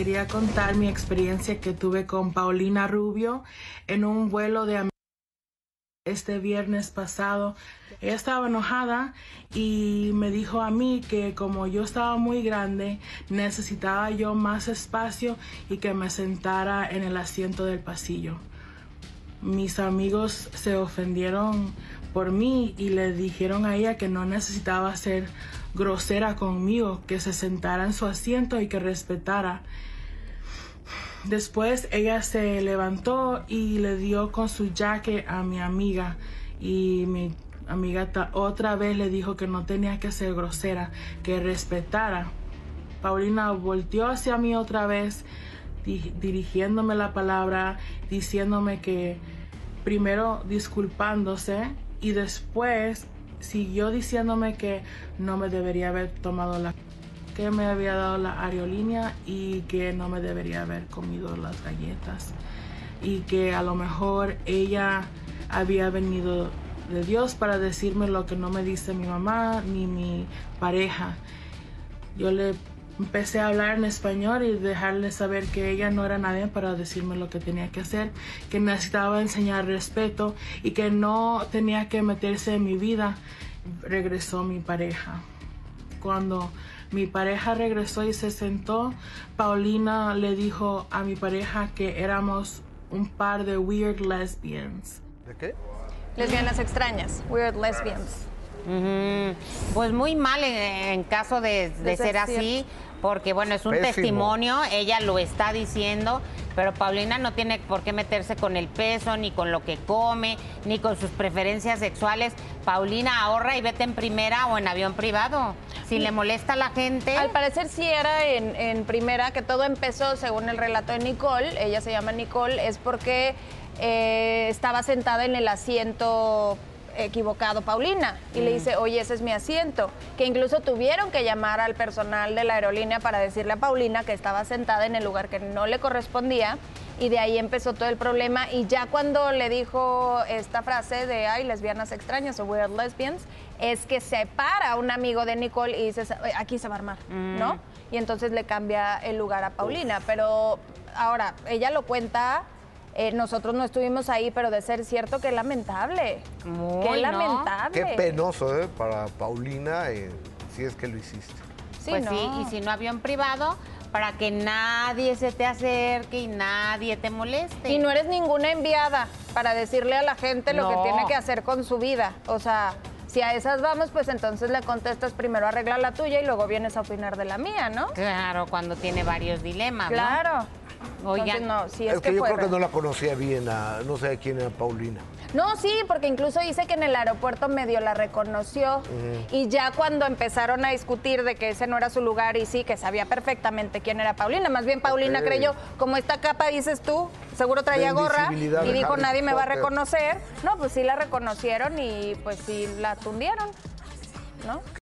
quería contar mi experiencia que tuve con Paulina Rubio en un vuelo de este viernes pasado. Ella estaba enojada y me dijo a mí que como yo estaba muy grande, necesitaba yo más espacio y que me sentara en el asiento del pasillo. Mis amigos se ofendieron por mí y le dijeron a ella que no necesitaba ser grosera conmigo, que se sentara en su asiento y que respetara. Después ella se levantó y le dio con su jaque a mi amiga y mi amiga otra vez le dijo que no tenía que ser grosera, que respetara. Paulina volteó hacia mí otra vez dirigiéndome la palabra, diciéndome que primero disculpándose y después siguió diciéndome que no me debería haber tomado la que me había dado la aerolínea y que no me debería haber comido las galletas y que a lo mejor ella había venido de Dios para decirme lo que no me dice mi mamá ni mi pareja. Yo le empecé a hablar en español y dejarle saber que ella no era nadie para decirme lo que tenía que hacer, que necesitaba enseñar respeto y que no tenía que meterse en mi vida. Regresó mi pareja. Cuando mi pareja regresó y se sentó, Paulina le dijo a mi pareja que éramos un par de weird lesbians. ¿De qué? Lesbianas extrañas, weird lesbians. Pues muy mal en, caso de, ser así, porque bueno, es un testimonio, ella lo está diciendo, pero Paulina no tiene por qué meterse con el peso, ni con lo que come, ni con sus preferencias sexuales. Paulina ahorra y vete en primera o en avión privado. Si le molesta a la gente. Al parecer sí era en, en primera, que todo empezó, según el relato de Nicole, ella se llama Nicole, es porque eh, estaba sentada en el asiento equivocado Paulina. Y le dice, oye, ese es mi asiento, que incluso tuvieron que llamar al personal de la aerolínea para decirle a Paulina que estaba sentada en el lugar que no le correspondía. Y de ahí empezó todo el problema. Y ya cuando le dijo esta frase de, ay, lesbianas extrañas o weird lesbians, es que se para un amigo de Nicole y dice, aquí se va a armar, ¿no? Mm. Y entonces le cambia el lugar a Paulina, pero ahora, ella lo cuenta eh, nosotros no estuvimos ahí, pero de ser cierto, qué lamentable. qué lamentable. Qué penoso, ¿eh? Para Paulina, eh, si es que lo hiciste. pues sí, y si no avión privado, para que nadie se te acerque y nadie te moleste. Y no eres ninguna enviada para decirle a la gente lo que tiene que hacer con su vida. O sea, si a esas vamos, pues entonces le contestas primero arregla la tuya y luego vienes a opinar de la mía, ¿no? Claro, cuando tiene varios dilemas. Claro. Oigan, no, si es, que, yo creo que no la conocía bien, no sé quién era Paulina. No, sí, porque incluso dice que en el aeropuerto medio la reconoció. Y ya cuando empezaron a discutir de que ese no era su lugar y sí, que sabía perfectamente quién era Paulina, más bien Paulina creyó, como esta capa dices tú, seguro traía gorra y dijo nadie me va a reconocer, no, pues sí la reconocieron y pues sí la tundieron, ¿no?